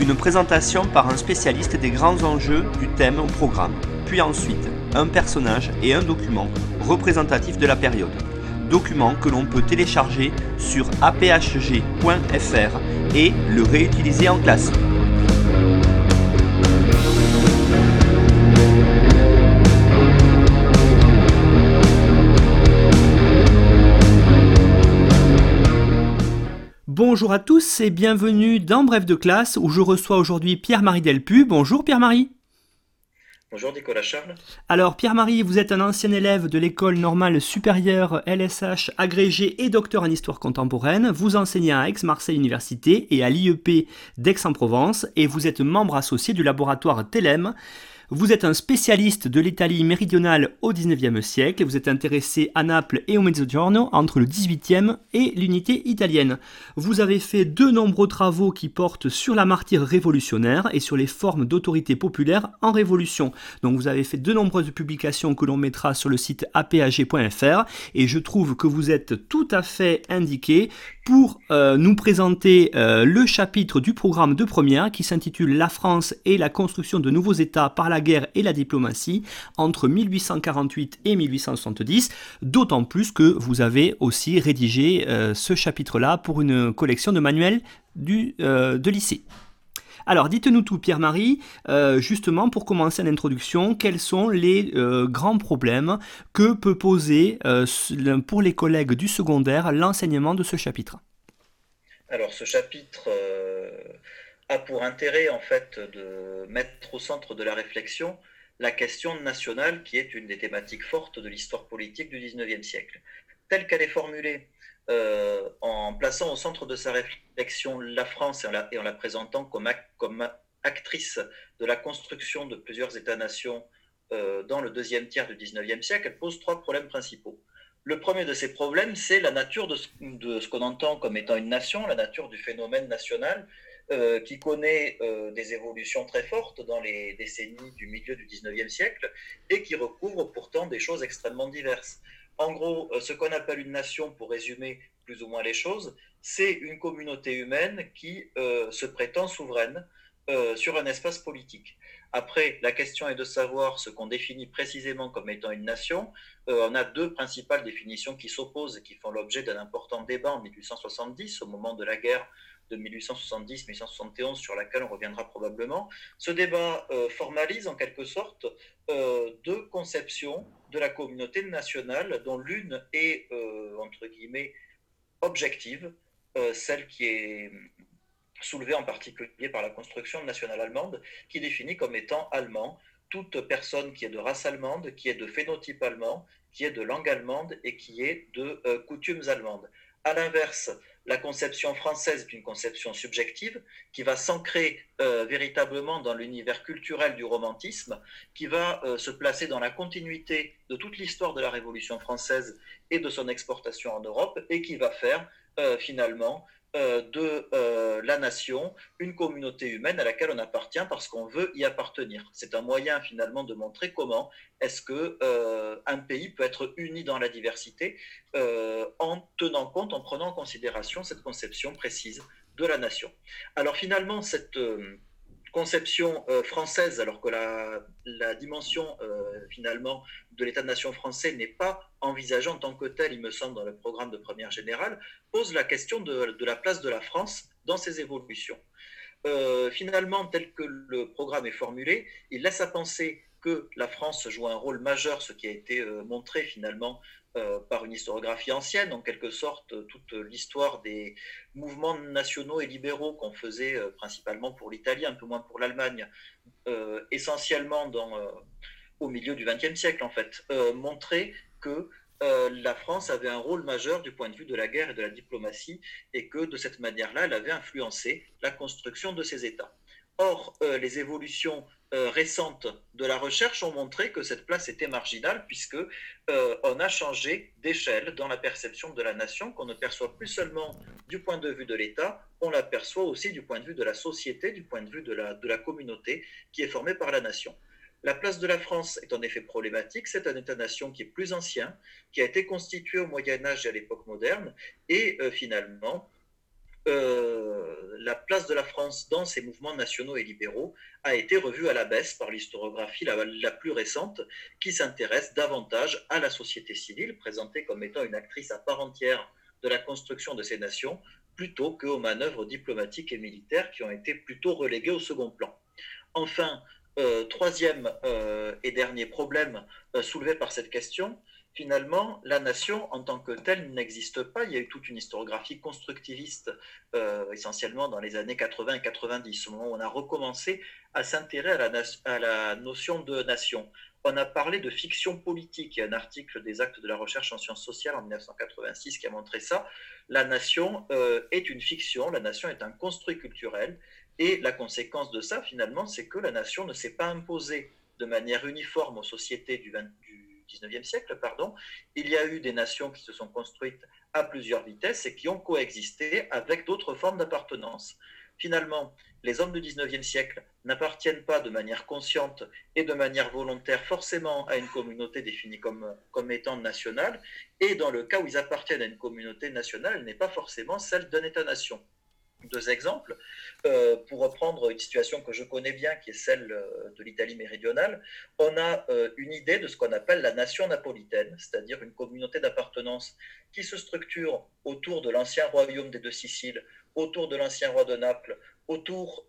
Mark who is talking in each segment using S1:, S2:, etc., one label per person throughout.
S1: une présentation par un spécialiste des grands enjeux du thème au programme, puis ensuite un personnage et un document représentatif de la période. Document que l'on peut télécharger sur aphg.fr et le réutiliser en classe.
S2: Bonjour à tous et bienvenue dans Bref de classe où je reçois aujourd'hui Pierre-Marie Delpu. Bonjour Pierre-Marie.
S3: Bonjour Nicolas Charles.
S2: Alors Pierre-Marie, vous êtes un ancien élève de l'école normale supérieure LSH, agrégé et docteur en histoire contemporaine. Vous enseignez à Aix-Marseille Université et à l'IEP d'Aix-en-Provence et vous êtes membre associé du laboratoire TELEM vous êtes un spécialiste de l'Italie méridionale au XIXe siècle. Vous êtes intéressé à Naples et au Mezzogiorno entre le XVIIIe et l'unité italienne. Vous avez fait de nombreux travaux qui portent sur la martyre révolutionnaire et sur les formes d'autorité populaire en révolution. Donc vous avez fait de nombreuses publications que l'on mettra sur le site apag.fr et je trouve que vous êtes tout à fait indiqué pour euh, nous présenter euh, le chapitre du programme de première qui s'intitule La France et la construction de nouveaux États par la guerre et la diplomatie entre 1848 et 1870, d'autant plus que vous avez aussi rédigé euh, ce chapitre-là pour une collection de manuels du, de lycée. Alors dites-nous tout Pierre-Marie, justement pour commencer l'introduction, quels sont les grands problèmes que peut poser pour les collègues du secondaire l'enseignement de ce chapitre?
S3: Alors ce chapitre euh, a pour intérêt en fait de mettre au centre de la réflexion la question nationale qui est une des thématiques fortes de l'histoire politique du XIXe siècle. Telle qu'elle est formulée euh, en plaçant au centre de sa réflexion la France et en la, présentant comme, actrice de la construction de plusieurs États-nations euh, dans le deuxième tiers du XIXe siècle, elle pose trois problèmes principaux. Le premier de ces problèmes, c'est la nature de ce, qu'on entend comme étant une nation, la nature du phénomène national, euh, qui connaît euh, des évolutions très fortes dans les décennies du milieu du 19e siècle et qui recouvre pourtant des choses extrêmement diverses. En gros, euh, ce qu'on appelle une nation, pour résumer plus ou moins les choses, c'est une communauté humaine qui se prétend souveraine sur un espace politique. Après, la question est de savoir ce qu'on définit précisément comme étant une nation. On a deux principales définitions qui s'opposent et qui font l'objet d'un important débat en 1870, au moment de la guerre de 1870-1871, sur laquelle on reviendra probablement. Ce débat euh, formalise en quelque sorte euh, deux conceptions de la communauté nationale, dont l'une est, entre guillemets, objective, celle qui est soulevé en particulier par la construction nationale allemande, qui définit comme étant allemand toute personne qui est de race allemande, qui est de phénotype allemand, qui est de langue allemande et qui est de euh, coutumes allemandes. À l'inverse, la conception française est une conception subjective qui va s'ancrer euh, véritablement dans l'univers culturel du romantisme, qui va euh, se placer dans la continuité de toute l'histoire de la Révolution française et de son exportation en Europe, et qui va faire finalement euh, de euh, la nation, une communauté humaine à laquelle on appartient parce qu'on veut y appartenir. C'est un moyen finalement de montrer comment est-ce que euh, un pays peut être uni dans la diversité en tenant compte, en prenant en considération cette conception précise de la nation. Alors finalement, cette conception euh, française, alors que la, dimension euh, finalement de l'État-nation français n'est pas envisagée en tant que telle, il me semble, dans le programme de première générale, pose la question de, la place de la France dans ces évolutions. Euh, finalement, tel que le programme est formulé, il laisse à penser que la France joue un rôle majeur, ce qui a été montré finalement euh, par une historiographie ancienne, en quelque sorte, toute l'histoire des mouvements nationaux et libéraux qu'on faisait euh, principalement pour l'Italie, un peu moins pour l'Allemagne, euh, essentiellement dans, au milieu du XXe siècle, en fait, montrait que la France avait un rôle majeur du point de vue de la guerre et de la diplomatie, et que de cette manière-là, elle avait influencé la construction de ces États. Or, les évolutions récentes de la recherche ont montré que cette place était marginale puisque on a changé d'échelle dans la perception de la nation, qu'on ne perçoit plus seulement du point de vue de l'État, on l'aperçoit aussi du point de vue de la société, du point de vue de la, de la communauté qui est formée par la nation. La place de la France est en effet problématique. C'est un État-nation qui est plus ancien, qui a été constitué au Moyen Âge et à l'époque moderne, et euh, finalement, euh, la place de la France dans ces mouvements nationaux et libéraux a été revue à la baisse par l'historiographie la, plus récente, qui s'intéresse davantage à la société civile, présentée comme étant une actrice à part entière de la construction de ces nations, plutôt qu'aux manœuvres diplomatiques et militaires qui ont été plutôt reléguées au second plan. Enfin, euh, troisième euh, et dernier problème soulevé par cette question, finalement, la nation en tant que telle n'existe pas. Il y a eu toute une historiographie constructiviste, essentiellement dans les années 80 et 90, au moment où on a recommencé à s'intéresser à, la notion de nation. On a parlé de fiction politique. Il y a un article des actes de la recherche en sciences sociales en 1986 qui a montré ça. La nation est une fiction, la nation est un construit culturel et la conséquence de ça, finalement, c'est que la nation ne s'est pas imposée de manière uniforme aux sociétés du, 19e siècle. Pardon. Il y a eu des nations qui se sont construites à plusieurs vitesses et qui ont coexisté avec d'autres formes d'appartenance. Finalement, les hommes du 19e siècle n'appartiennent pas de manière consciente et de manière volontaire forcément à une communauté définie comme, comme étant nationale, et dans le cas où ils appartiennent à une communauté nationale, elle n'est pas forcément celle d'un État-nation deux exemples. Euh, pour reprendre une situation que je connais bien, qui est celle euh, de l'Italie méridionale, on a euh, une idée de ce qu'on appelle la nation napolitaine, c'est-à-dire une communauté d'appartenance qui se structure autour de l'ancien royaume des deux Siciles, autour de l'ancien roi de Naples, autour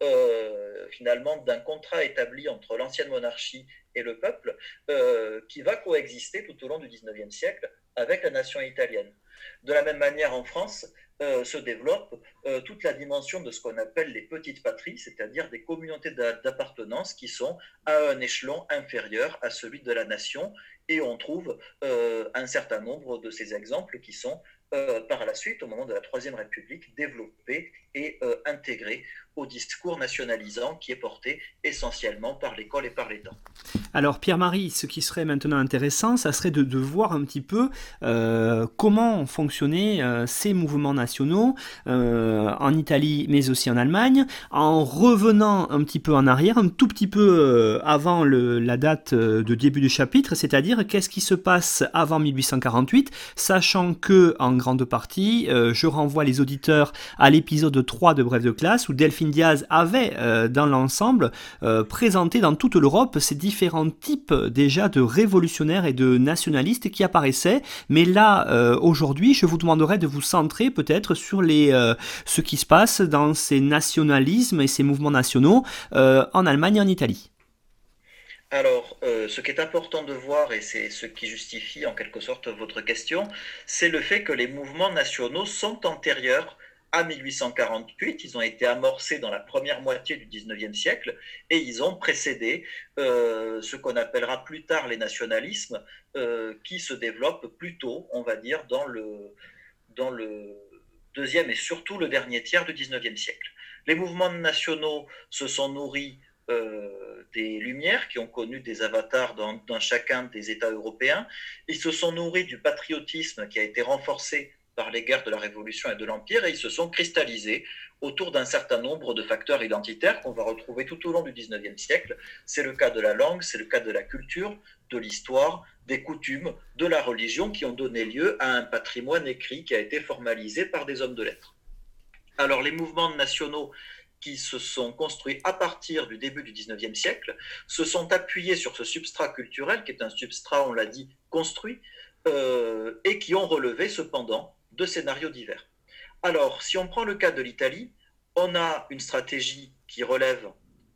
S3: finalement d'un contrat établi entre l'ancienne monarchie et le peuple, qui va coexister tout au long du XIXe siècle avec la nation italienne. De la même manière, en France, euh, se développe euh, toute la dimension de ce qu'on appelle les petites patries, c'est-à-dire des communautés d'appartenance qui sont à un échelon inférieur à celui de la nation. Et on trouve euh, un certain nombre de ces exemples qui sont par la suite, au moment de la Troisième République, développés et intégrés au discours nationalisant qui est porté essentiellement par l'école et par l'État.
S2: Alors Pierre-Marie, ce qui serait maintenant intéressant, ça serait de, voir un petit peu euh, comment fonctionnaient euh, ces mouvements nationaux euh, en Italie mais aussi en Allemagne, en revenant un petit peu en arrière, un tout petit peu avant la date de début du chapitre, c'est-à-dire qu'est-ce qui se passe avant 1848, sachant que en grande partie, je renvoie les auditeurs à l'épisode 3 de Bref de classe où Delphine Diaz avait euh, dans l'ensemble euh, présenté dans toute l'Europe ces différents types déjà de révolutionnaires et de nationalistes qui apparaissaient. Mais là, euh, aujourd'hui, je vous demanderai de vous centrer peut-être sur les, ce qui se passe dans ces nationalismes et ces mouvements nationaux en Allemagne et en Italie.
S3: Alors, ce qui est important de voir, et c'est ce qui justifie en quelque sorte votre question, c'est le fait que les mouvements nationaux sont antérieurs à 1848. Ils ont été amorcés dans la première moitié du 19e siècle et ils ont précédé euh, ce qu'on appellera plus tard les nationalismes, euh, qui se développent plutôt, on va dire, dans le, deuxième et surtout le dernier tiers du 19e siècle. Les mouvements nationaux se sont nourris euh, des Lumières qui ont connu des avatars dans, dans, chacun des États européens. Ils se sont nourris du patriotisme qui a été renforcé par les guerres de la Révolution et de l'Empire, et ils se sont cristallisés autour d'un certain nombre de facteurs identitaires qu'on va retrouver tout au long du XIXe siècle. C'est le cas de la langue, c'est le cas de la culture, de l'histoire, des coutumes, de la religion, qui ont donné lieu à un patrimoine écrit qui a été formalisé par des hommes de lettres. Alors les mouvements nationaux qui se sont construits à partir du début du XIXe siècle se sont appuyés sur ce substrat culturel, qui est un substrat, on l'a dit, construit, euh, et qui ont relevé cependant de scénarios divers. Alors, si on prend le cas de l'Italie, on a une stratégie qui relève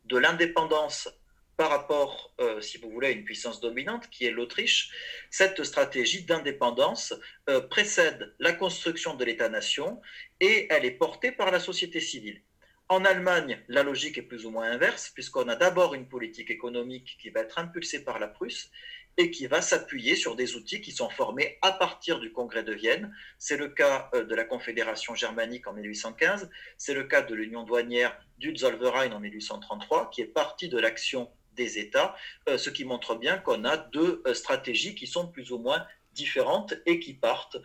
S3: de l'indépendance par rapport, euh, si vous voulez, à une puissance dominante, qui est l'Autriche. Cette stratégie d'indépendance euh, précède la construction de l'État-nation et elle est portée par la société civile. En Allemagne, la logique est plus ou moins inverse, puisqu'on a d'abord une politique économique qui va être impulsée par la Prusse, et qui va s'appuyer sur des outils qui sont formés à partir du Congrès de Vienne. C'est le cas de la Confédération germanique en 1815, c'est le cas de l'Union douanière du Zollverein en 1833, qui est partie de l'action des États, ce qui montre bien qu'on a deux stratégies qui sont plus ou moins différentes et qui partent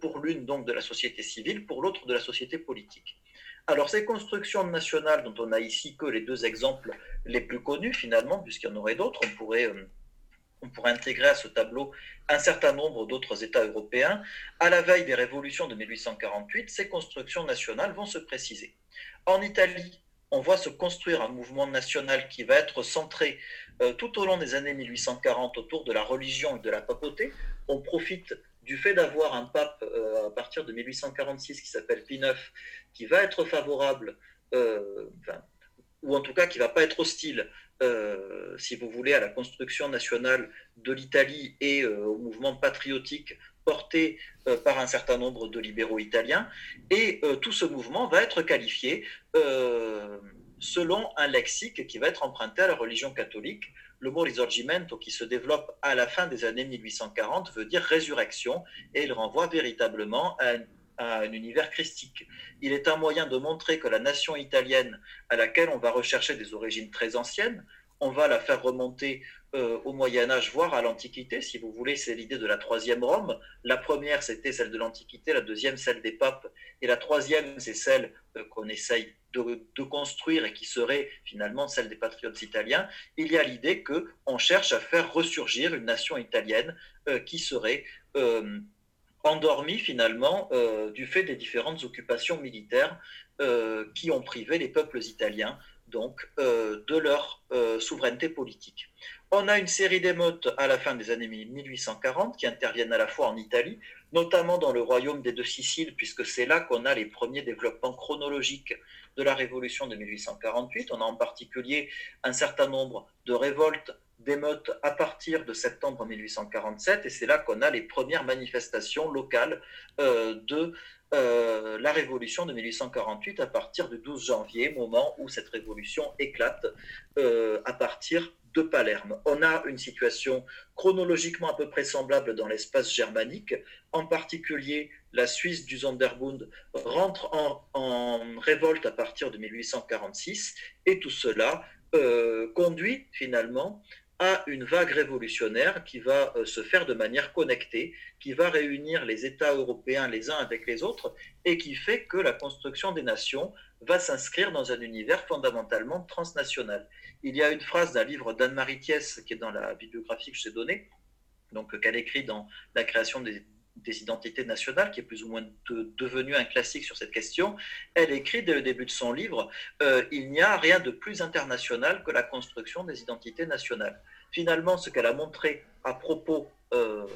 S3: pour l'une donc de la société civile, pour l'autre de la société politique. Alors ces constructions nationales dont on a ici que les deux exemples les plus connus finalement, puisqu'il y en aurait d'autres, on pourrait, euh, on pourrait intégrer à ce tableau un certain nombre d'autres États européens. À la veille des révolutions de 1848, ces constructions nationales vont se préciser. En Italie, on voit se construire un mouvement national qui va être centré euh, tout au long des années 1840 autour de la religion et de la papauté. On profite du fait d'avoir un pape euh, à partir de 1846 qui s'appelle Pie IX, qui va être favorable, euh, ou en tout cas qui ne va pas être hostile, euh, si vous voulez, à la construction nationale de l'Italie et au mouvement patriotique porté par un certain nombre de libéraux italiens. Et tout ce mouvement va être qualifié selon un lexique qui va être emprunté à la religion catholique le mot risorgimento qui se développe à la fin des années 1840 veut dire résurrection et il renvoie véritablement à un, univers christique. Il est un moyen de montrer que la nation italienne, à laquelle on va rechercher des origines très anciennes, on va la faire remonter euh, au Moyen Âge, voire à l'Antiquité. Si vous voulez, c'est l'idée de la troisième Rome. La première, c'était celle de l'Antiquité, la deuxième, celle des papes, et la troisième, c'est celle euh, qu'on essaye de, construire et qui serait finalement celle des patriotes italiens. Il y a l'idée que on cherche à faire ressurgir une nation italienne euh, qui serait endormie finalement du fait des différentes occupations militaires qui ont privé les peuples italiens donc euh, de leur euh, souveraineté politique. On a une série d'émeutes à la fin des années 1840 qui interviennent à la fois en Italie, notamment dans le royaume des deux Siciles, puisque c'est là qu'on a les premiers développements chronologiques de la révolution de 1848. On a en particulier un certain nombre de révoltes d'émeutes à partir de septembre 1847, et c'est là qu'on a les premières manifestations locales euh, de euh, la révolution de 1848 à partir du 12 janvier, moment où cette révolution éclate euh, à partir de Palerme. On a une situation chronologiquement à peu près semblable dans l'espace germanique, en particulier la Suisse du Sonderbund rentre en, révolte à partir de 1846 et tout cela conduit finalement à une vague révolutionnaire qui va euh, se faire de manière connectée, qui va réunir les États européens les uns avec les autres et qui fait que la construction des nations va s'inscrire dans un univers fondamentalement transnational. Il y a une phrase d'un livre d'Anne-Marie Thiès qui est dans la bibliographie que je t'ai donnée, donc qu'elle écrit dans la création des, identités nationales, qui est plus ou moins devenu un classique sur cette question, elle écrit dès le début de son livre euh, Il n'y a rien de plus international que la construction des identités nationales. Finalement, ce qu'elle a montré à propos, euh,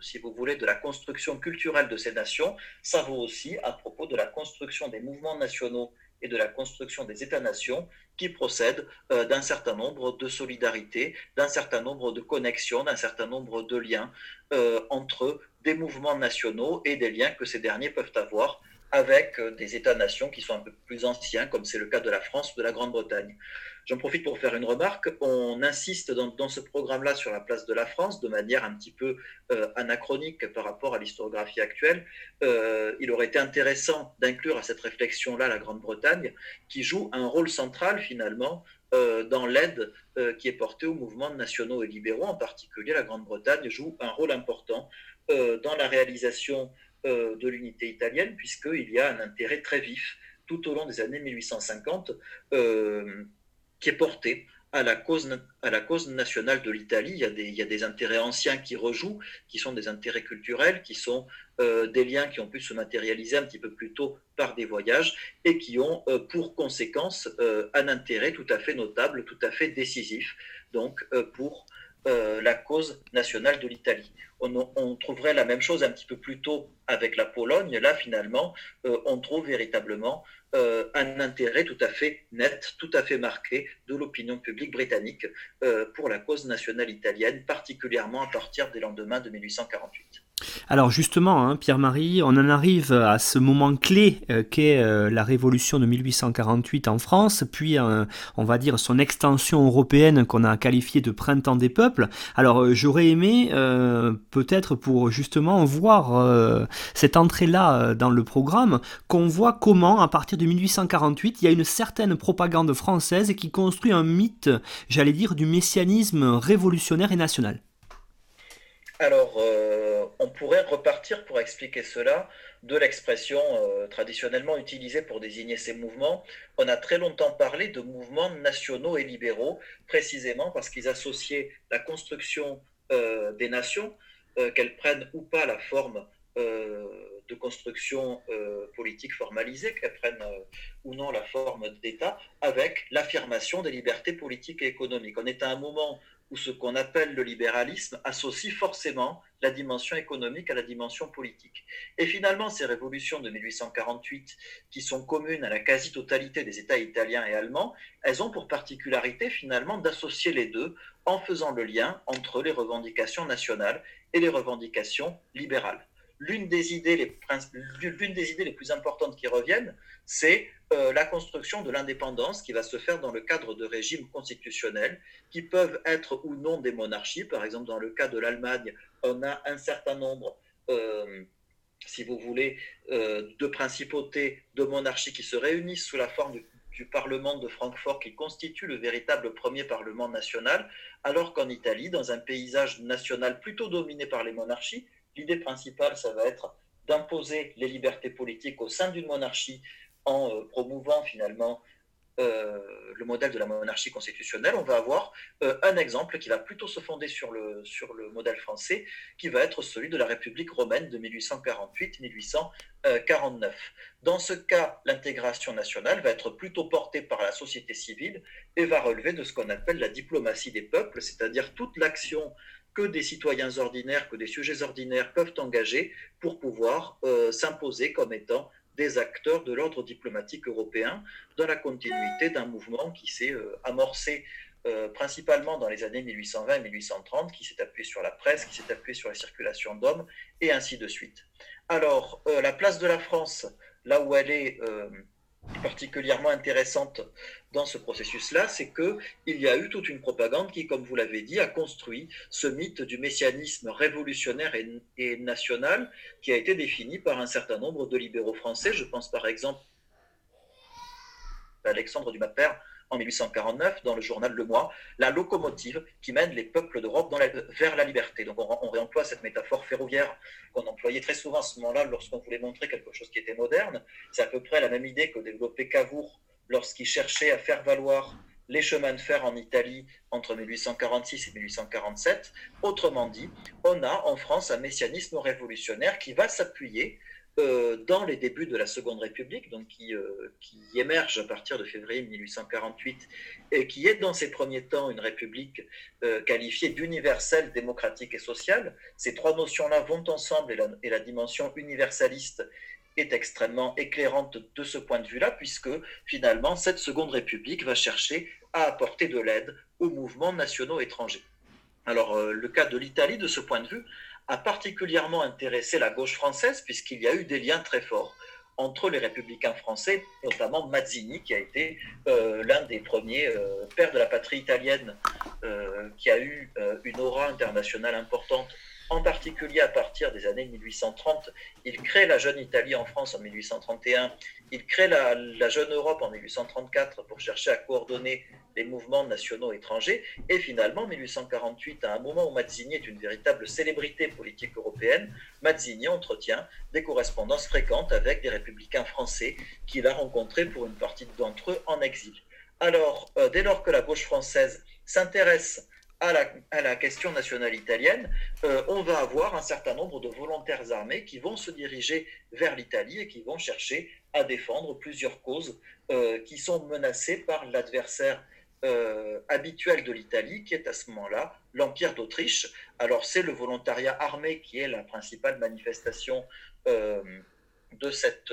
S3: si vous voulez, de la construction culturelle de ces nations, ça vaut aussi à propos de la construction des mouvements nationaux et de la construction des États-nations qui procèdent euh, d'un certain nombre de solidarités, d'un certain nombre de connexions, d'un certain nombre de liens euh, entre des mouvements nationaux et des liens que ces derniers peuvent avoir avec euh, des États-nations qui sont un peu plus anciens, comme c'est le cas de la France ou de la Grande-Bretagne. J'en profite pour faire une remarque. On insiste dans, ce programme-là sur la place de la France de manière un petit peu euh, anachronique par rapport à l'historiographie actuelle. Euh, il aurait été intéressant d'inclure à cette réflexion-là la Grande-Bretagne, qui joue un rôle central finalement dans l'aide qui est portée aux mouvements nationaux et libéraux. En particulier, la Grande-Bretagne joue un rôle important dans la réalisation de l'unité italienne, puisqu'il y a un intérêt très vif tout au long des années 1850 qui est porté à la cause, nationale de l'Italie. Il, y a des intérêts anciens qui rejouent, qui sont des intérêts culturels, qui sont euh, des liens qui ont pu se matérialiser un petit peu plus tôt par des voyages et qui ont euh, pour conséquence euh, un intérêt tout à fait notable, tout à fait décisif, donc pour la cause nationale de l'Italie. On, trouverait la même chose un petit peu plus tôt avec la Pologne. Là, finalement, on trouve véritablement euh, un intérêt tout à fait net, tout à fait marqué de l'opinion publique britannique euh, pour la cause nationale italienne, particulièrement à partir des lendemains de 1848.
S2: Alors justement, hein, Pierre-Marie, on en arrive à ce moment clé euh, qu'est euh, la révolution de 1848 en France, puis euh, on va dire son extension européenne qu'on a qualifiée de printemps des peuples. Alors j'aurais aimé peut-être pour justement voir cette entrée-là dans le programme, qu'on voit comment à partir de 1848, il y a une certaine propagande française qui construit un mythe, j'allais dire, du messianisme révolutionnaire et national.
S3: Alors, euh, on pourrait repartir pour expliquer cela de l'expression euh, traditionnellement utilisée pour désigner ces mouvements. On a très longtemps parlé de mouvements nationaux et libéraux, précisément parce qu'ils associaient la construction euh, des nations, qu'elles prennent ou pas la forme de construction politique formalisée, qu'elles prennent ou non la forme d'État, avec l'affirmation des libertés politiques et économiques. On est à un moment où ce qu'on appelle le libéralisme associe forcément la dimension économique à la dimension politique. Et finalement, ces révolutions de 1848, qui sont communes à la quasi-totalité des États italiens et allemands, elles ont pour particularité finalement d'associer les deux en faisant le lien entre les revendications nationales et les revendications libérales. L'une des, idées les, des idées les plus importantes qui reviennent, c'est euh, la construction de l'indépendance qui va se faire dans le cadre de régimes constitutionnels qui peuvent être ou non des monarchies. Par exemple, dans le cas de l'Allemagne, on a un certain nombre, euh, si vous voulez, euh, de principautés, de monarchies qui se réunissent sous la forme du Parlement de Francfort qui constitue le véritable premier Parlement national, alors qu'en Italie, dans un paysage national plutôt dominé par les monarchies, l'idée principale, ça va être d'imposer les libertés politiques au sein d'une monarchie en euh, promouvant finalement euh, le modèle de la monarchie constitutionnelle, on va avoir euh, un exemple qui va plutôt se fonder sur le, sur le modèle français, qui va être celui de la République romaine de 1848-1849. Dans ce cas, l'intégration nationale va être plutôt portée par la société civile et va relever de ce qu'on appelle la diplomatie des peuples, c'est-à-dire toute l'action que des citoyens ordinaires, que des sujets ordinaires peuvent engager pour pouvoir s'imposer comme étant des acteurs de l'ordre diplomatique européen dans la continuité d'un mouvement qui s'est euh, amorcé euh, principalement dans les années 1820 et 1830, qui s'est appuyé sur la presse, qui s'est appuyé sur la circulation d'hommes, et ainsi de suite. Alors, euh, la place de la France, là où elle est particulièrement intéressante dans ce processus-là, c'est qu'il y a eu toute une propagande qui, comme vous l'avez dit, a construit ce mythe du messianisme révolutionnaire et, national qui a été défini par un certain nombre de libéraux français. Je pense par exemple à Alexandre Dumas-Père en 1849 dans le journal Le Mois, la locomotive qui mène les peuples d'Europe vers la liberté. Donc on, réemploie cette métaphore ferroviaire qu'on employait très souvent à ce moment-là lorsqu'on voulait montrer quelque chose qui était moderne. C'est à peu près la même idée que développait Cavour lorsqu'il cherchait à faire valoir les chemins de fer en Italie entre 1846 et 1847. Autrement dit, on a en France un messianisme révolutionnaire qui va s'appuyer euh, dans les débuts de la Seconde République, donc qui, euh, émerge à partir de février 1848 et qui est dans ses premiers temps une république euh, qualifiée d'universelle, démocratique et sociale. Ces trois notions-là vont ensemble et la, dimension universaliste est extrêmement éclairante de ce point de vue-là, puisque finalement cette Seconde République va chercher à apporter de l'aide aux mouvements nationaux étrangers. Alors le cas de l'Italie, de ce point de vue, a particulièrement intéressé la gauche française, puisqu'il y a eu des liens très forts entre les républicains français, notamment Mazzini, qui a été euh, l'un des premiers euh, pères de la patrie italienne, euh, qui a eu une aura internationale importante en particulier à partir des années 1830. Il crée la jeune Italie en France en 1831, il crée la, jeune Europe en 1834 pour chercher à coordonner les mouvements nationaux étrangers, et finalement, en 1848, à un moment où Mazzini est une véritable célébrité politique européenne, Mazzini entretient des correspondances fréquentes avec des républicains français qu'il a rencontrés pour une partie d'entre eux en exil. Alors, euh, dès lors que la gauche française s'intéresse à la, question nationale italienne, euh, on va avoir un certain nombre de volontaires armés qui vont se diriger vers l'Italie et qui vont chercher à défendre plusieurs causes euh, qui sont menacées par l'adversaire euh, habituel de l'Italie, qui est à ce moment-là l'Empire d'Autriche. Alors c'est le volontariat armé qui est la principale manifestation de cette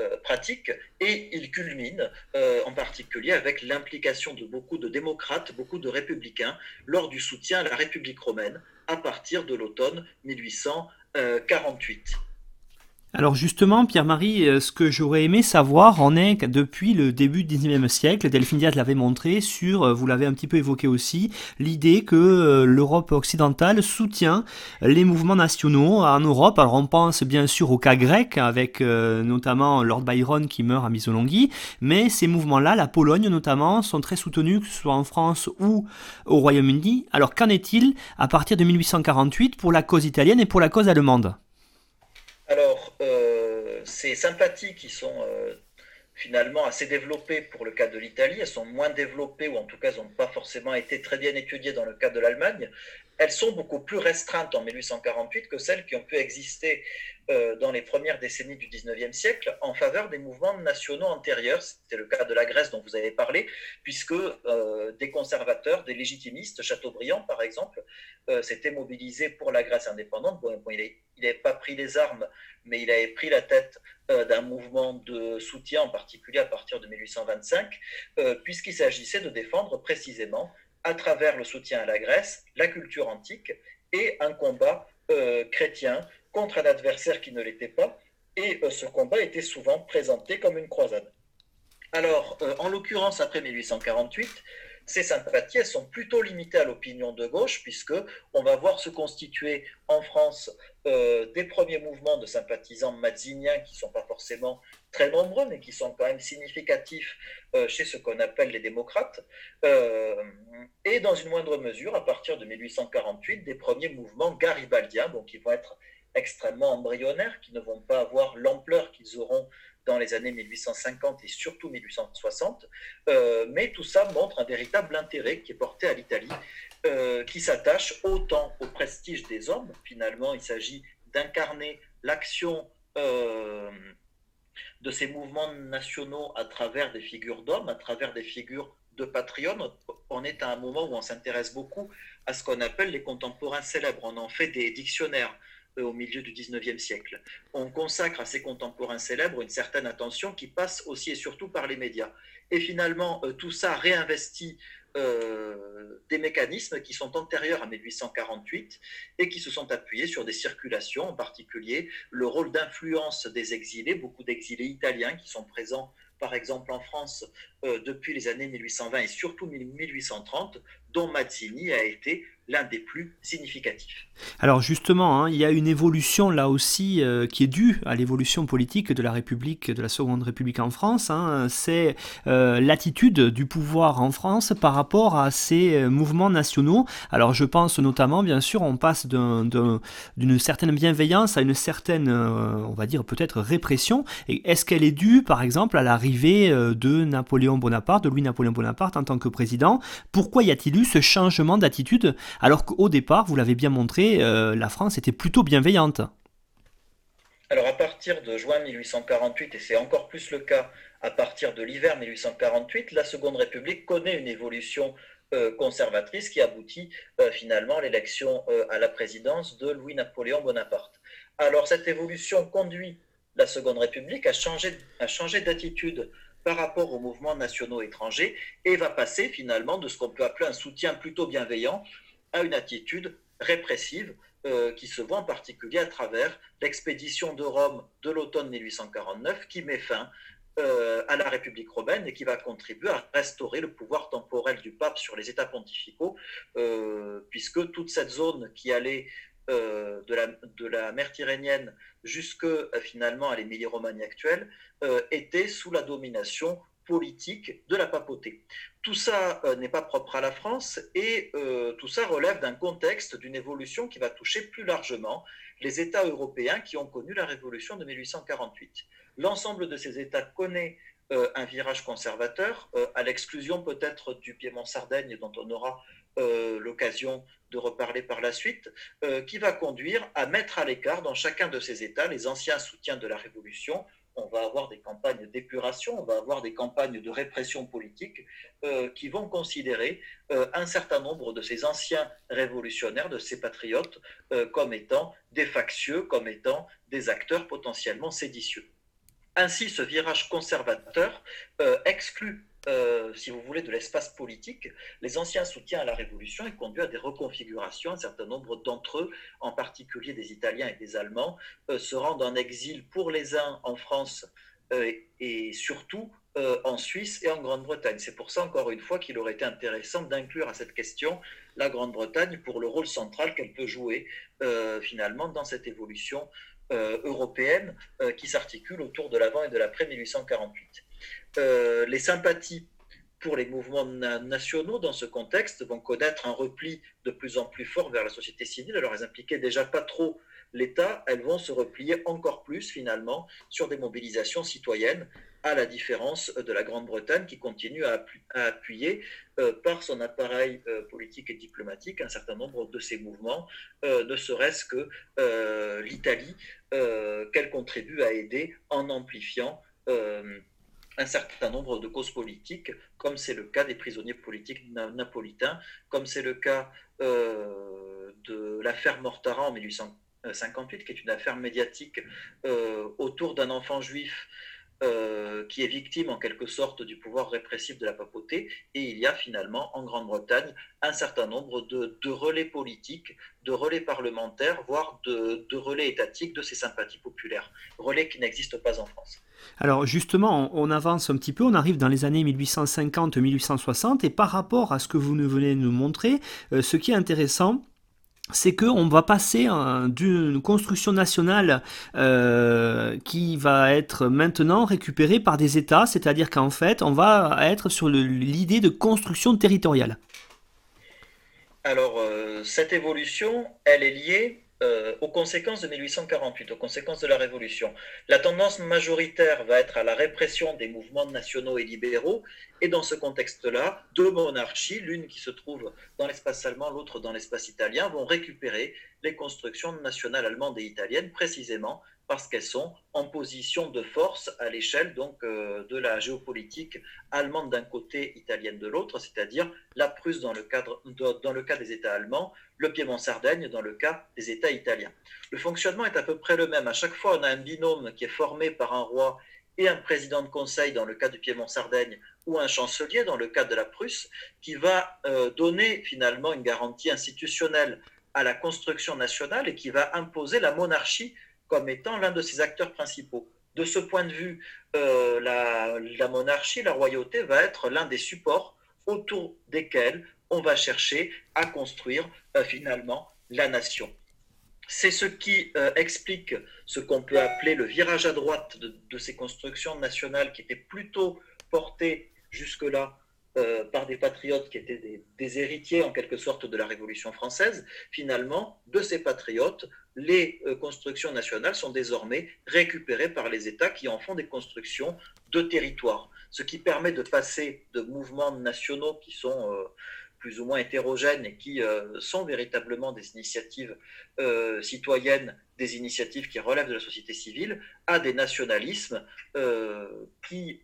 S3: euh, pratique et il culmine euh, en particulier avec l'implication de beaucoup de démocrates, beaucoup de républicains lors du soutien à la République romaine à partir de l'automne 1848. 48.
S2: Alors justement, Pierre-Marie, euh, ce que j'aurais aimé savoir en est depuis le début du 19e siècle, Delphine Diaz l'avait montré sur, euh, vous l'avez un petit peu évoqué aussi, l'idée que euh, l'Europe occidentale soutient les mouvements nationaux en Europe. Alors on pense bien sûr au cas grec, avec notamment Lord Byron qui meurt à Missolonghi, mais ces mouvements-là, la Pologne notamment, sont très soutenus, que ce soit en France ou au Royaume-Uni. Alors qu'en est-il à partir de 1848 pour la cause italienne et pour la cause allemande?
S3: Alors, ces sympathies qui sont euh, finalement assez développées pour le cas de l'Italie, elles sont moins développées, ou en tout cas, n'ont pas forcément été très bien étudiées dans le cas de l'Allemagne, elles sont beaucoup plus restreintes en 1848 que celles qui ont pu exister euh, dans les premières décennies du 19e siècle en faveur des mouvements nationaux antérieurs. C'était le cas de la Grèce dont vous avez parlé, puisque euh, des conservateurs, des légitimistes, Chateaubriand par exemple, euh, s'étaient mobilisés pour la Grèce indépendante. Bon, il n'avait pas pris les armes, mais il avait pris la tête d'un mouvement de soutien, en particulier à partir de 1825, puisqu'il s'agissait de défendre précisément à travers le soutien à la Grèce, la culture antique et un combat euh, chrétien contre un adversaire qui ne l'était pas. Et euh, ce combat était souvent présenté comme une croisade. Alors, euh, en l'occurrence, après 1848, ces sympathies sont plutôt limitées à l'opinion de gauche, puisque on va voir se constituer en France des premiers mouvements de sympathisants mazziniens qui ne sont pas forcément très nombreux, mais qui sont quand même significatifs euh, chez ce qu'on appelle les démocrates, euh, et dans une moindre mesure, à partir de 1848, des premiers mouvements garibaldiens, donc qui vont être extrêmement embryonnaires, qui ne vont pas avoir l'ampleur qu'ils auront dans les années 1850 et surtout 1860, euh, mais tout ça montre un véritable intérêt qui est porté à l'Italie, qui s'attache autant au prestige des hommes, finalement il s'agit d'incarner l'action de ces mouvements nationaux à travers des figures d'hommes, à travers des figures de patriotes. On est à un moment où on s'intéresse beaucoup à ce qu'on appelle les contemporains célèbres. On en fait des dictionnaires euh, au milieu du 19e siècle. On consacre à ces contemporains célèbres une certaine attention qui passe aussi et surtout par les médias. Et finalement, euh, tout ça réinvestit euh, des mécanismes qui sont antérieurs à 1848 et qui se sont appuyés sur des circulations, en particulier le rôle d'influence des exilés, beaucoup d'exilés italiens qui sont présents par exemple en France euh, depuis les années 1820 et surtout 1830, dont Mazzini a été l'un des plus significatifs.
S2: Alors justement, hein, il y a une évolution là aussi euh, qui est due à l'évolution politique de la République, de la Seconde République en France. Hein. c'est euh, l'attitude du pouvoir en France par rapport à ces euh, mouvements nationaux. Alors je pense notamment, bien sûr, on passe d'une certaine bienveillance à une certaine, on va dire peut-être répression. Est-ce qu'elle est due, par exemple, à l'arrivée de Napoléon Bonaparte, de Louis-Napoléon Bonaparte en tant que président? Pourquoi y a-t-il eu ce changement d'attitude? Alors qu'au départ, vous l'avez bien montré, euh, la France était plutôt bienveillante.
S3: Alors à partir de juin 1848, et c'est encore plus le cas à partir de l'hiver 1848, la Seconde République connaît une évolution euh, conservatrice qui aboutit euh, finalement à l'élection à la présidence de Louis-Napoléon Bonaparte. Alors cette évolution conduit la Seconde République à changer, à changer d'attitude par rapport aux mouvements nationaux étrangers et va passer finalement de ce qu'on peut appeler un soutien plutôt bienveillant à une attitude répressive euh, qui se voit en particulier à travers l'expédition de Rome de l'automne 1849 qui met fin euh, à la République romaine et qui va contribuer à restaurer le pouvoir temporel du pape sur les États pontificaux, euh, puisque toute cette zone qui allait de, la, mer Tyrrhénienne jusque finalement à l'Émilie-Romagne actuelle était sous la domination politique de la papauté. Tout ça euh, n'est pas propre à la France et euh, tout ça relève d'un contexte, d'une évolution qui va toucher plus largement les États européens qui ont connu la révolution de 1848. L'ensemble de ces États connaît euh, un virage conservateur, à l'exclusion peut-être du Piémont-Sardaigne dont on aura l'occasion de reparler par la suite, qui va conduire à mettre à l'écart dans chacun de ces États les anciens soutiens de la Révolution, on va avoir des campagnes d'épuration, on va avoir des campagnes de répression politique euh, qui vont considérer euh, un certain nombre de ces anciens révolutionnaires, de ces patriotes, euh, comme étant des factieux, comme étant des acteurs potentiellement séditieux. Ainsi, ce virage conservateur exclut euh, si vous voulez, de l'espace politique, les anciens soutiens à la Révolution et conduit à des reconfigurations. Un certain nombre d'entre eux, en particulier des Italiens et des Allemands, euh, se rendent en exil pour les uns en France euh, et surtout en Suisse et en Grande-Bretagne. C'est pour ça, encore une fois, qu'il aurait été intéressant d'inclure à cette question la Grande-Bretagne pour le rôle central qu'elle peut jouer finalement dans cette évolution européenne qui s'articule autour de l'avant et de l'après 1848. Euh, les sympathies pour les mouvements nationaux dans ce contexte vont connaître un repli de plus en plus fort vers la société civile. Alors elles impliquaient déjà pas trop l'État, elles vont se replier encore plus finalement sur des mobilisations citoyennes, à la différence de la Grande-Bretagne qui continue à, appuyer euh, par son appareil euh, politique et diplomatique un certain nombre de ces mouvements, ne serait-ce que l'Italie, qu'elle contribue à aider en amplifiant un certain nombre de causes politiques, comme c'est le cas des prisonniers politiques napolitains, comme c'est le cas euh, de l'affaire Mortaran en 1858, qui est une affaire médiatique euh, autour d'un enfant juif euh, qui est victime en quelque sorte du pouvoir répressif de la papauté. Et il y a finalement en Grande-Bretagne un certain nombre de, relais politiques, de relais parlementaires, voire de, de relais étatiques de ces sympathies populaires, relais qui n'existent pas en France.
S2: Alors justement, on, avance un petit peu, on arrive dans les années 1850-1860, et par rapport à ce que vous venez de nous montrer, euh, ce qui est intéressant, c'est qu'on va passer d'une construction nationale euh, qui va être maintenant récupérée par des États, c'est-à-dire qu'en fait, on va être sur l'idée de construction territoriale.
S3: Alors, euh, cette évolution, elle est liée euh, aux conséquences de 1848, aux conséquences de la Révolution. La tendance majoritaire va être à la répression des mouvements nationaux et libéraux, et dans ce contexte-là, deux monarchies, l'une qui se trouve dans l'espace allemand, l'autre dans l'espace italien, vont récupérer les constructions nationales allemandes et italiennes, précisément parce qu'elles sont en position de force à l'échelle donc euh, de la géopolitique allemande d'un côté, italienne de l'autre, c'est-à-dire la Prusse dans le, cadre, dans le cas des États allemands, le Piémont-Sardaigne dans le cas des États italiens. Le fonctionnement est à peu près le même. À chaque fois, on a un binôme qui est formé par un roi et un président de conseil dans le cas du Piémont-Sardaigne ou un chancelier dans le cas de la Prusse, qui va euh, donner finalement une garantie institutionnelle à la construction nationale et qui va imposer la monarchie comme étant l'un de ses acteurs principaux. De ce point de vue, euh, la, monarchie, la royauté va être l'un des supports autour desquels on va chercher à construire euh, finalement la nation. C'est ce qui euh, explique ce qu'on peut appeler le virage à droite de, de, ces constructions nationales qui étaient plutôt portées jusque-là euh, par des patriotes qui étaient des, héritiers en quelque sorte de la Révolution française, finalement, de ces patriotes, les euh, constructions nationales sont désormais récupérées par les États qui en font des constructions de territoire, ce qui permet de passer de mouvements nationaux qui sont euh, plus ou moins hétérogènes et qui sont véritablement des initiatives citoyennes, des initiatives qui relèvent de la société civile, à des nationalismes qui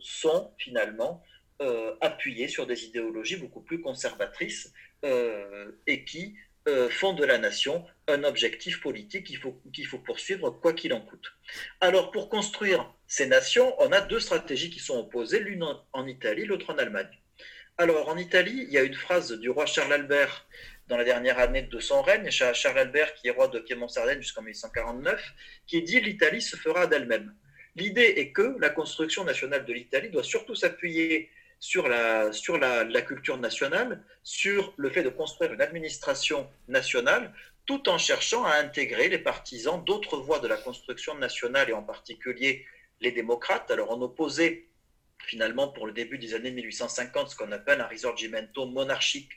S3: sont finalement euh, appuyés sur des idéologies beaucoup plus conservatrices euh, et qui euh, font de la nation un objectif politique qu'il faut, poursuivre quoi qu'il en coûte. Alors pour construire ces nations, on a deux stratégies qui sont opposées, l'une en, Italie, l'autre en Allemagne. Alors en Italie, il y a une phrase du roi Charles Albert dans la dernière année de son règne, Charles Albert qui est roi de Piémont-Sardaigne jusqu'en 1849, qui dit l'Italie se fera d'elle-même. L'idée est que la construction nationale de l'Italie doit surtout s'appuyer sur, la, sur la, culture nationale, sur le fait de construire une administration nationale, tout en cherchant à intégrer les partisans d'autres voies de la construction nationale, et en particulier les démocrates. Alors on opposait finalement pour le début des années 1850 ce qu'on appelle un risorgimento monarchique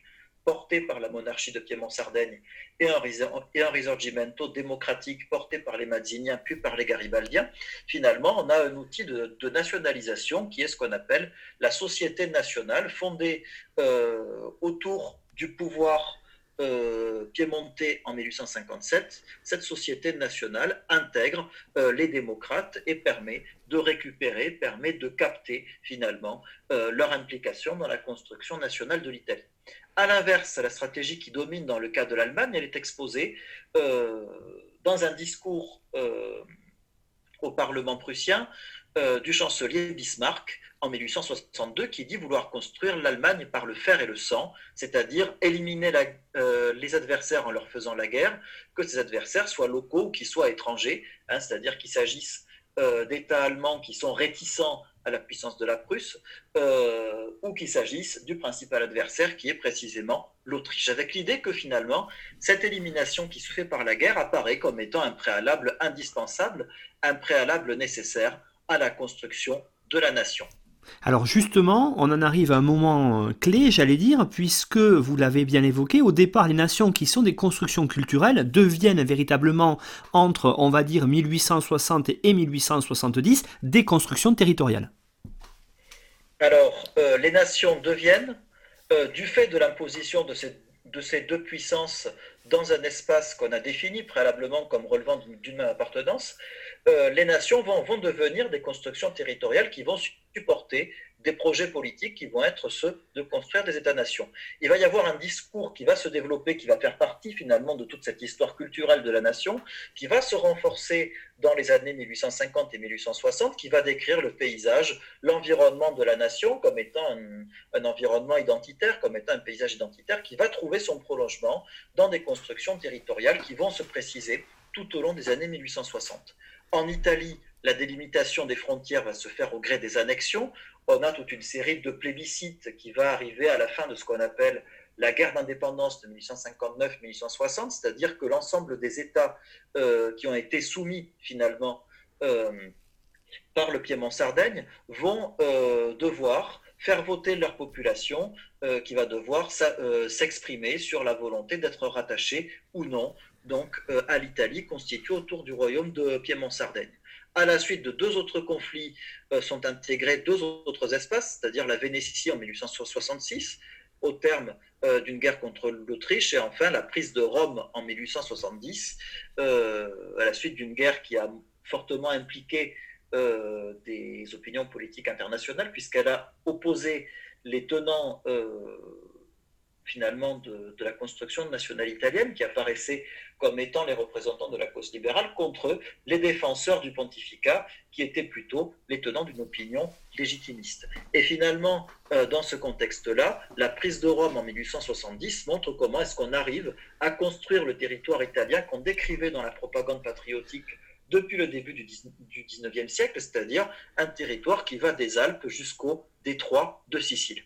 S3: porté par la monarchie de Piémont-Sardaigne et un, risorgimento démocratique porté par les Mazziniens puis par les Garibaldiens, finalement, on a un outil de, nationalisation qui est ce qu'on appelle la société nationale fondée euh, autour du pouvoir euh, piémontais en 1857, cette société nationale intègre euh, les démocrates et permet de récupérer, permet de capter finalement leur implication dans la construction nationale de l'Italie. À l'inverse, la stratégie qui domine dans le cas de l'Allemagne, elle est exposée euh, dans un discours euh, au Parlement prussien du chancelier Bismarck en 1862 qui dit vouloir construire l'Allemagne par le fer et le sang, c'est-à-dire éliminer les adversaires en leur faisant la guerre, que ces adversaires soient locaux ou qu'ils soient étrangers, hein, c'est-à-dire qu'il s'agisse d'États allemands qui sont réticents à la puissance de la Prusse, euh, ou qu'il s'agisse du principal adversaire qui est précisément l'Autriche, avec l'idée que finalement, cette élimination qui se fait par la guerre apparaît comme étant un préalable indispensable, un préalable nécessaire à la construction de la nation.
S2: Alors justement, on en arrive à un moment euh, clé, j'allais dire, puisque vous l'avez bien évoqué, au départ, les nations qui sont des constructions culturelles deviennent véritablement, entre, on va dire, 1860 et 1870, des constructions territoriales.
S3: Alors, euh, les nations deviennent, euh, du fait de l'imposition de ces, de ces deux puissances dans un espace qu'on a défini préalablement comme relevant d'une même appartenance, les nations vont, vont devenir des constructions territoriales qui vont supporter des projets politiques qui vont être ceux de construire des États-nations. Il va y avoir un discours qui va se développer, qui va faire partie finalement de toute cette histoire culturelle de la nation, qui va se renforcer dans les années 1850 et 1860, qui va décrire le paysage, l'environnement de la nation comme étant un, un environnement identitaire, comme étant un paysage identitaire, qui va trouver son prolongement dans des constructions territoriales qui vont se préciser tout au long des années 1860. En Italie, la délimitation des frontières va se faire au gré des annexions. On a toute une série de plébiscites qui va arriver à la fin de ce qu'on appelle la guerre d'indépendance de 1859-1860, c'est-à-dire que l'ensemble des États euh, qui ont été soumis finalement euh, par le Piémont-Sardaigne vont euh, devoir faire voter leur population qui va devoir s'exprimer sur la volonté d'être rattachée ou non donc à l'Italie constituée autour du royaume de Piémont-Sardaigne à la suite de deux autres conflits, euh, sont intégrés deux autres espaces, c'est-à-dire la Vénétie en 1866, au terme euh, d'une guerre contre l'Autriche, et enfin la prise de Rome en 1870, euh, à la suite d'une guerre qui a fortement impliqué des opinions politiques internationales, puisqu'elle a opposé les tenants finalement de, la construction nationale italienne qui apparaissaient comme étant les représentants de la cause libérale contre les défenseurs du pontificat qui étaient plutôt les tenants d'une opinion légitimiste. Et finalement, euh, dans ce contexte-là, la prise de Rome en 1870 montre comment est-ce qu'on arrive à construire le territoire italien qu'on décrivait dans la propagande patriotique depuis le début du 19e siècle, c'est-à-dire un territoire qui va des Alpes jusqu'au détroit de Sicile.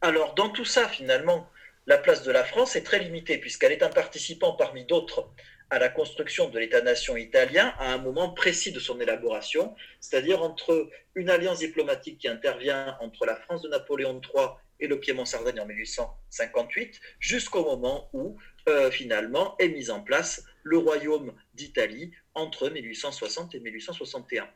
S3: Alors, dans tout ça, finalement, la place de la France est très limitée, puisqu'elle est un participant parmi d'autres à la construction de l'État-nation italien à un moment précis de son élaboration, c'est-à-dire entre une alliance diplomatique qui intervient entre la France de Napoléon III et le Piémont-Sardaigne en 1858, jusqu'au moment où euh, finalement est mis en place le royaume d'Italie entre 1860 et 1861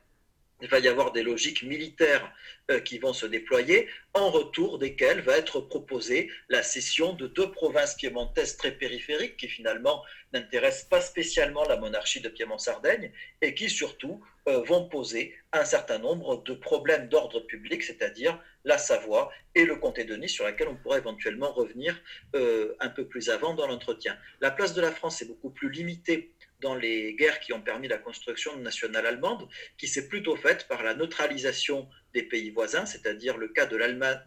S3: il va y avoir des logiques militaires euh, qui vont se déployer, en retour desquelles va être proposée la cession de deux provinces piémontaises très périphériques qui finalement n'intéressent pas spécialement la monarchie de Piémont-Sardaigne et qui surtout euh, vont poser un certain nombre de problèmes d'ordre public, c'est-à-dire la Savoie et le comté de Nice, sur laquelle on pourrait éventuellement revenir euh, un peu plus avant dans l'entretien. La place de la France est beaucoup plus limitée dans les guerres qui ont permis la construction nationale allemande, qui s'est plutôt faite par la neutralisation des pays voisins, c'est-à-dire le cas de l'Allemagne,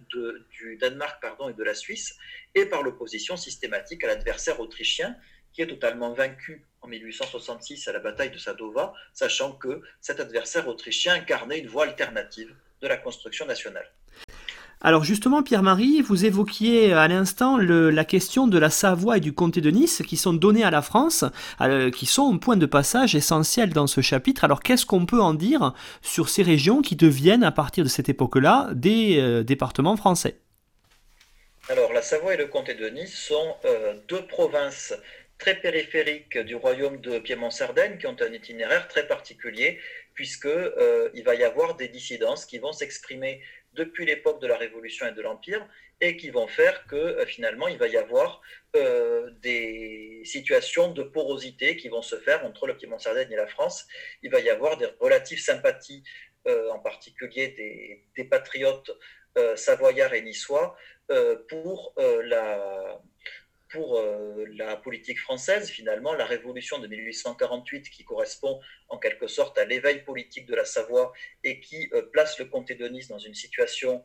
S3: du Danemark pardon, et de la Suisse, et par l'opposition systématique à l'adversaire autrichien, qui est totalement vaincu en 1866 à la bataille de Sadova, sachant que cet adversaire autrichien incarnait une voie alternative de la construction nationale.
S2: Alors justement, Pierre-Marie, vous évoquiez à l'instant la question de la Savoie et du comté de Nice qui sont donnés à la France, euh, qui sont un point de passage essentiel dans ce chapitre. Alors qu'est-ce qu'on peut en dire sur ces régions qui deviennent, à partir de cette époque-là, des euh, départements français?
S3: Alors la Savoie et le comté de Nice sont euh, deux provinces très périphériques du royaume de Piémont-Sardaigne qui ont un itinéraire très particulier puisqu'il va y avoir des dissidences qui vont s'exprimer depuis l'époque de la Révolution et de l'Empire, et qui vont faire que euh, finalement il va y avoir euh, des situations de porosité qui vont se faire entre le Piémont-Sardaigne et la France. Il va y avoir des relatives sympathies, euh, en particulier des, patriotes savoyards et niçois, pour la pour la politique française, finalement, la révolution de 1848 qui correspond en quelque sorte à l'éveil politique de la Savoie et qui place le comté de Nice dans une situation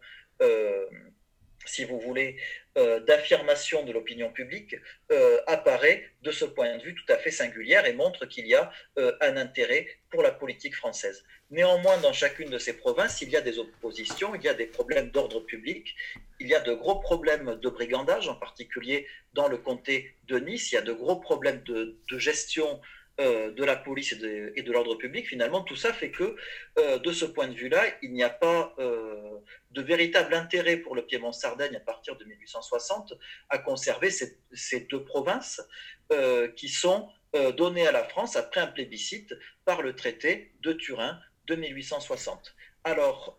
S3: si vous voulez, euh, d'affirmation de l'opinion publique euh, apparaît de ce point de vue tout à fait singulière et montre qu'il y a euh, un intérêt pour la politique française. Néanmoins, dans chacune de ces provinces, il y a des oppositions, il y a des problèmes d'ordre public, il y a de gros problèmes de brigandage, en particulier dans le comté de Nice, il y a de gros problèmes de, gestion de la police et de, l'ordre public, finalement, tout ça fait que, euh, de ce point de vue-là, il n'y a pas euh, de véritable intérêt pour le Piémont-Sardaigne à partir de 1860 à conserver ces, deux provinces qui sont données à la France après un plébiscite par le traité de Turin de 1860. Alors,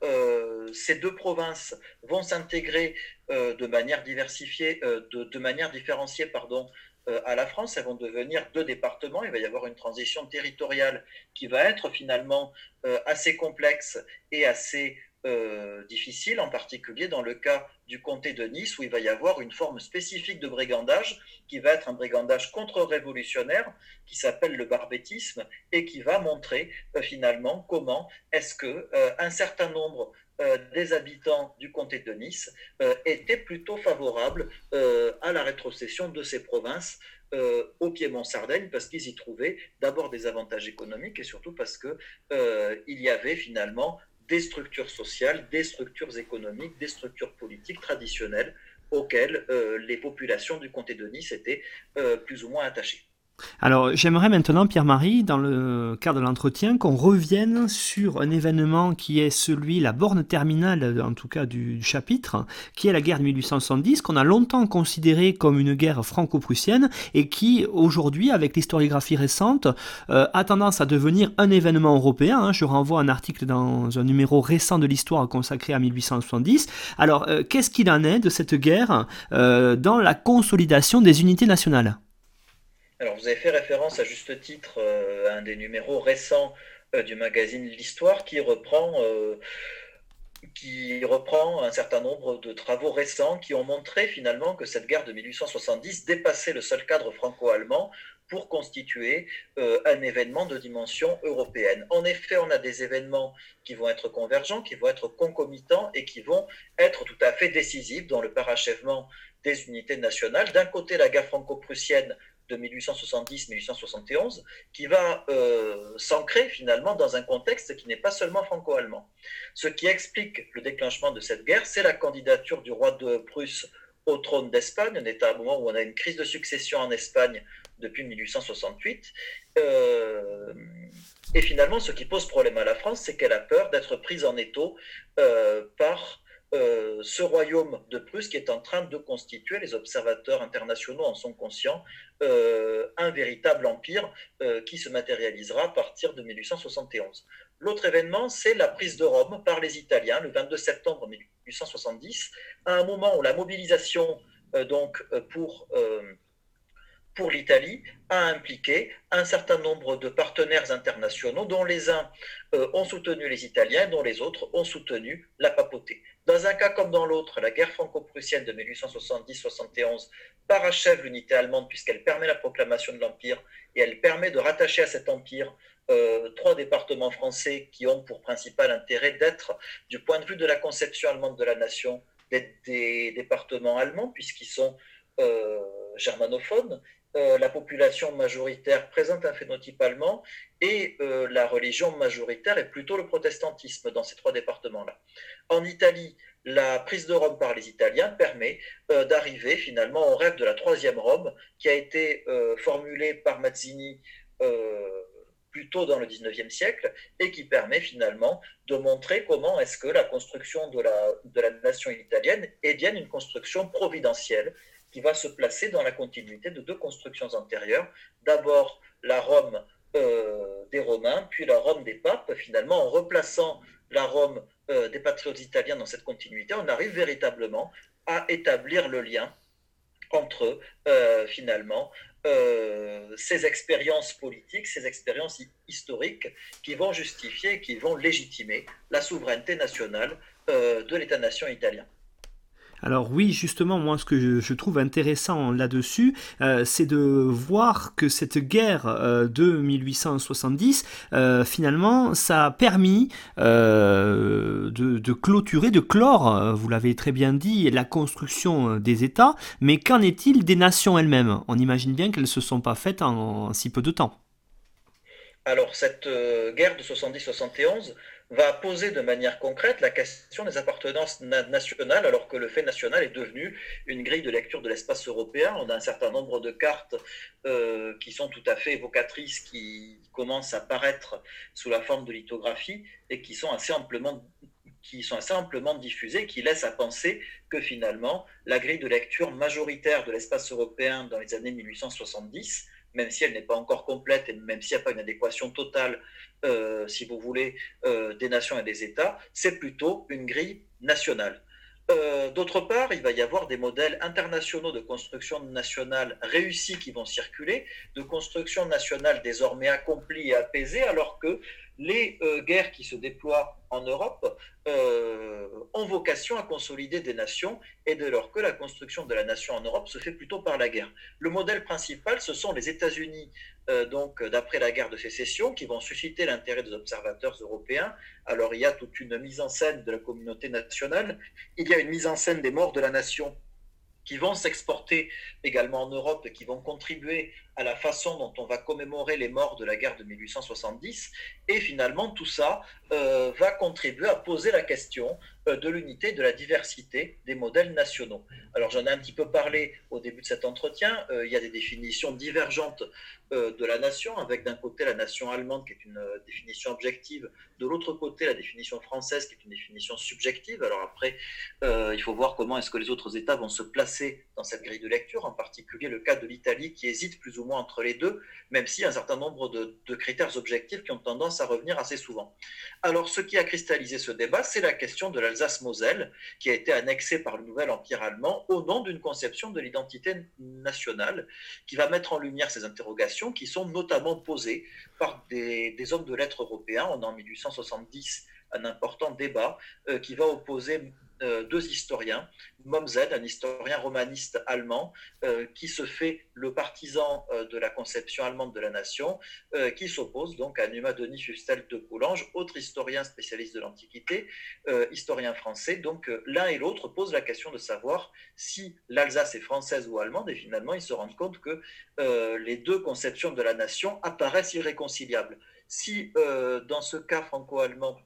S3: ces deux provinces vont s'intégrer de manière diversifiée, de, de, manière différenciée, pardon, euh, à la France, elles vont devenir deux départements. Il va y avoir une transition territoriale qui va être finalement euh, assez complexe et assez euh, difficile, en particulier dans le cas du comté de Nice, où il va y avoir une forme spécifique de brigandage, qui va être un brigandage contre-révolutionnaire, qui s'appelle le barbétisme, et qui va montrer finalement comment est-ce que un certain nombre euh, des habitants du comté de Nice euh, étaient plutôt favorables euh, à la rétrocession de ces provinces au Piémont-Sardaigne parce qu'ils y trouvaient d'abord des avantages économiques et surtout parce qu'il y avait finalement des structures sociales, des structures économiques, des structures politiques traditionnelles auxquelles les populations du comté de Nice étaient plus ou moins attachées.
S2: Alors, j'aimerais maintenant, Pierre-Marie, dans le cadre de l'entretien, qu'on revienne sur un événement qui est celui, la borne terminale, en tout cas du, chapitre, qui est la guerre de 1870, qu'on a longtemps considéré comme une guerre franco-prussienne et qui, aujourd'hui, avec l'historiographie récente, euh, a tendance à devenir un événement européen. Hein. Je renvoie un article dans un numéro récent de l'histoire consacré à 1870. Alors, euh, qu'est-ce qu'il en est de cette guerre euh, dans la consolidation des unités nationales?
S3: Alors, vous avez fait référence à juste titre euh, à un des numéros récents euh, du magazine L'Histoire qui reprend, euh, qui reprend un certain nombre de travaux récents qui ont montré finalement que cette guerre de 1870 dépassait le seul cadre franco-allemand pour constituer un événement de dimension européenne. En effet, on a des événements qui vont être convergents, qui vont être concomitants et qui vont être tout à fait décisifs dans le parachèvement des unités nationales. D'un côté, la guerre franco-prussienne de 1870-1871, qui va euh, s'ancrer finalement dans un contexte qui n'est pas seulement franco-allemand. Ce qui explique le déclenchement de cette guerre, c'est la candidature du roi de Prusse au trône d'Espagne. On est à un moment où on a une crise de succession en Espagne depuis 1868. Euh, et finalement, ce qui pose problème à la France, c'est qu'elle a peur d'être prise en étau euh, par euh, ce royaume de Prusse qui est en train de constituer, les observateurs internationaux en sont conscients, euh, un véritable empire euh, qui se matérialisera à partir de 1871. L'autre événement, c'est la prise de Rome par les Italiens le 22 septembre 1870, à un moment où la mobilisation donc pour pour l'Italie a impliqué un certain nombre de partenaires internationaux dont les uns euh, ont soutenu les Italiens, dont les autres ont soutenu la papauté. Dans un cas comme dans l'autre, la guerre franco-prussienne de 1870-71 parachève l'unité allemande puisqu'elle permet la proclamation de l'Empire et elle permet de rattacher à cet empire euh, trois départements français qui ont pour principal intérêt d'être, du point de vue de la conception allemande de la nation, des, départements allemands puisqu'ils sont euh, germanophones euh, la population majoritaire présente un phénotype allemand et euh, la religion majoritaire est plutôt le protestantisme dans ces trois départements-là. En Italie, la prise de Rome par les Italiens permet euh, d'arriver finalement au rêve de la troisième Rome qui a été formulé par Mazzini plus tôt dans le XIXe siècle et qui permet finalement de montrer comment est-ce que la construction de la, de la nation italienne est bien une construction providentielle qui va se placer dans la continuité de deux constructions antérieures. D'abord la Rome euh, des Romains, puis la Rome des papes. Finalement, en replaçant la Rome euh, des patriotes italiens dans cette continuité, on arrive véritablement à établir le lien entre euh, finalement ces expériences politiques, ces expériences historiques qui vont justifier, qui vont légitimer la souveraineté nationale de l'État-nation italien.
S2: Alors oui, justement, moi ce que je, trouve intéressant là-dessus, euh, c'est de voir que cette guerre euh, de 1870, euh, finalement, ça a permis de, de, clôturer, de clore, vous l'avez très bien dit, la construction des États, mais qu'en est-il des nations elles-mêmes? On imagine bien qu'elles ne se sont pas faites en si peu de temps.
S3: Alors cette guerre de 70-71, va poser de manière concrète la question des appartenances nationales, alors que le fait national est devenu une grille de lecture de l'espace européen. On a un certain nombre de cartes euh, qui sont tout à fait évocatrices, qui commencent à paraître sous la forme de lithographie et qui sont assez amplement qui sont assez amplement diffusées, qui laissent à penser que finalement, la grille de lecture majoritaire de l'espace européen dans les années 1870 même si elle n'est pas encore complète et même s'il n'y a pas une adéquation totale, euh, si vous voulez, euh, des nations et des États, c'est plutôt une grille nationale. Euh, d'autre part, il va y avoir des modèles internationaux de construction nationale réussis qui vont circuler, de construction nationale désormais accomplie et apaisée, alors que les guerres qui se déploient en Europe euh, ont vocation à consolider des nations et dès lors que la construction de la nation en Europe se fait plutôt par la guerre. Le modèle principal, ce sont les États-Unis, euh, donc d'après la guerre de sécession, qui vont susciter l'intérêt des observateurs européens. Alors il y a toute une mise en scène de la communauté nationale, il y a une mise en scène des morts de la nation qui vont s'exporter également en Europe et qui vont contribuer à la façon dont on va commémorer les morts de la guerre de 1870. Et finalement, tout ça euh, va contribuer à poser la question euh, de l'unité, de la diversité des modèles nationaux. Alors j'en ai un petit peu parlé au début de cet entretien. Euh, il y a des définitions divergentes de la nation, avec d'un côté la nation allemande qui est une définition objective, de l'autre côté la définition française qui est une définition subjective. Alors après, il faut voir comment est-ce que les autres États vont se placer dans cette grille de lecture, en particulier le cas de l'Italie qui hésite plus ou entre les deux, même a un certain nombre de, critères objectifs qui ont tendance à revenir assez souvent. Alors ce qui a cristallisé ce débat, c'est la question de la Alsace-Moselle, qui a été annexée par le nouvel empire allemand au nom d'une conception de l'identité nationale, qui va mettre en lumière ces interrogations qui sont notamment posées par des, hommes de lettres européens. En 1870 un important débat euh, qui va opposer euh, deux historiens, Momzed, un historien romaniste allemand, euh, qui se fait le partisan de la conception allemande de la nation, qui s'oppose donc à Numa Denis Fustel de Coulanges, autre historien spécialiste de l'Antiquité, historien français. Donc l'un et l'autre posent la question de savoir si l'Alsace est française ou allemande, et finalement ils se rendent compte que les deux conceptions de la nation apparaissent irréconciliables. Si dans ce cas franco-allemand,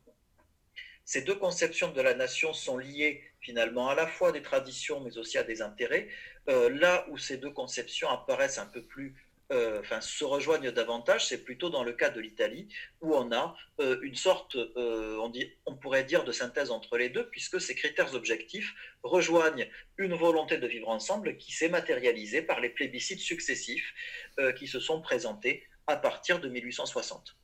S3: ces deux conceptions de la nation sont liées finalement à la fois des traditions mais aussi à des intérêts. Euh, là où ces deux conceptions apparaissent un peu plus, euh, enfin se rejoignent davantage, c'est plutôt dans le cas de l'Italie où on a euh, une sorte, on, dit, on pourrait dire, de synthèse entre les deux puisque ces critères objectifs rejoignent une volonté de vivre ensemble qui s'est matérialisée par les plébiscites successifs qui se sont présentés à partir de 1860.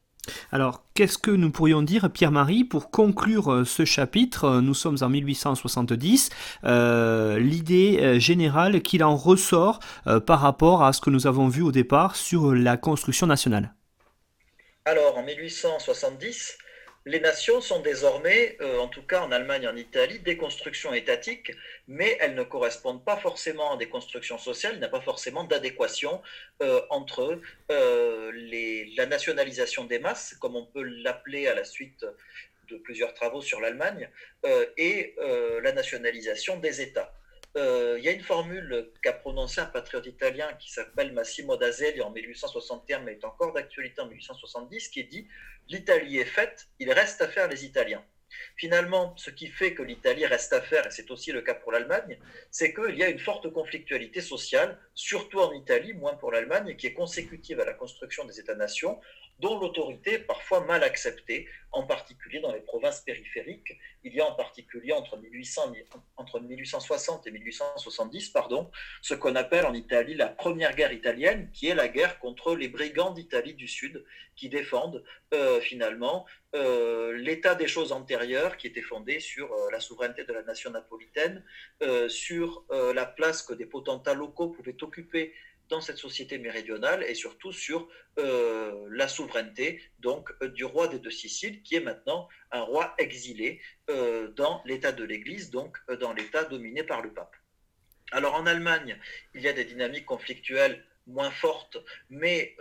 S2: Alors, qu'est-ce que nous pourrions dire, Pierre-Marie, pour conclure euh, ce chapitre? Euh, Nous sommes en 1870. Euh, l'idée générale qu'il en ressort par rapport à ce que nous avons vu au départ sur la construction nationale.
S3: Alors, en 1870, les nations sont désormais, euh, en tout cas en Allemagne et en Italie, des constructions étatiques, mais elles ne correspondent pas forcément à des constructions sociales, il n'y a pas forcément d'adéquation euh, entre euh, la nationalisation des masses, comme on peut l'appeler à la suite de plusieurs travaux sur l'Allemagne, et la nationalisation des États. Euh, il y a une formule qu'a prononcée un patriote italien qui s'appelle Massimo d'Azelia en 1861, mais est encore d'actualité en 1870, qui dit L'Italie est faite, il reste à faire les Italiens. Finalement, ce qui fait que l'Italie reste à faire, et c'est aussi le cas pour l'Allemagne, c'est qu'il y a une forte conflictualité sociale, surtout en Italie, moins pour l'Allemagne, qui est consécutive à la construction des États-nations, dont l'autorité est parfois mal acceptée, en particulier dans les provinces périphériques. Il y a en particulier entre, 1800, entre 1860 et 1870 pardon, ce qu'on appelle en Italie la première guerre italienne, qui est la guerre contre les brigands d'Italie du Sud, qui défendent euh, finalement euh, l'état des choses antérieures qui était fondé sur euh, la souveraineté de la nation napolitaine, sur la place que des potentats locaux pouvaient occuper dans cette société méridionale et surtout sur euh, la souveraineté donc euh, du roi des deux Siciles, qui est maintenant un roi exilé euh, dans l'État de l'Église, donc dans l'État dominé par le pape. Alors en Allemagne, il y a des dynamiques conflictuelles moins fortes, mais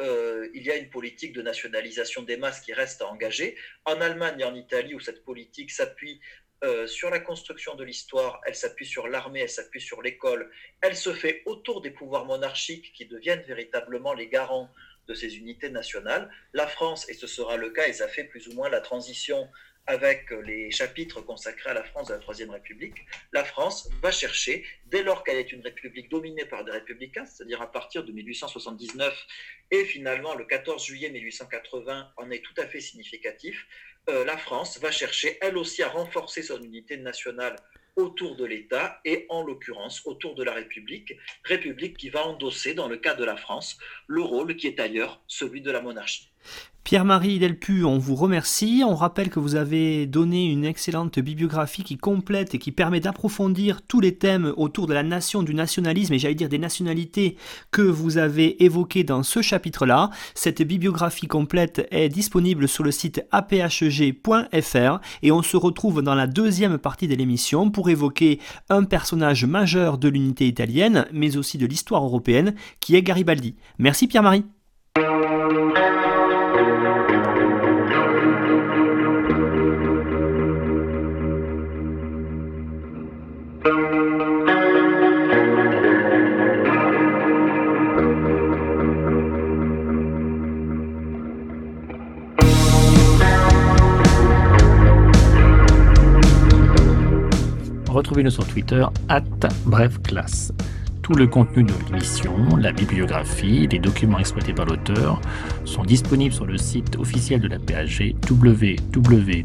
S3: il y a une politique de nationalisation des masses qui reste à engager. En Allemagne et en Italie, où cette politique s'appuie euh, sur la construction de l'histoire, elle s'appuie sur l'armée, elle s'appuie sur l'école, elle se fait autour des pouvoirs monarchiques qui deviennent véritablement les garants de ces unités nationales. La France, et ce sera le cas, et ça fait plus ou moins la transition avec les chapitres consacrés à la France de la Troisième République, la France va chercher, dès lors qu'elle est une république dominée par des républicains, c'est-à-dire à partir de 1879 et finalement le 14 juillet 1880 en est tout à fait significatif, euh, la France va chercher elle aussi à renforcer son unité nationale autour de l'État et en l'occurrence autour de la République, République qui va endosser dans le cas de la France le rôle qui est ailleurs celui de la monarchie.
S2: Pierre-Marie Delpu, on vous remercie. On rappelle que vous avez donné une excellente bibliographie qui complète et qui permet d'approfondir tous les thèmes autour de la nation, du nationalisme et j'allais dire des nationalités que vous avez évoquées dans ce chapitre-là. Cette bibliographie complète est disponible sur le site aphg.fr et on se retrouve dans la deuxième partie de l'émission pour évoquer un personnage majeur de l'unité italienne mais aussi de l'histoire européenne qui est Garibaldi. Merci Pierre-Marie.
S4: Retrouvez-nous sur Twitter, at brefclasse. Tout le contenu de l'émission, la bibliographie, les documents exploités par l'auteur sont disponibles sur le site officiel de la PAG www.apag.fr.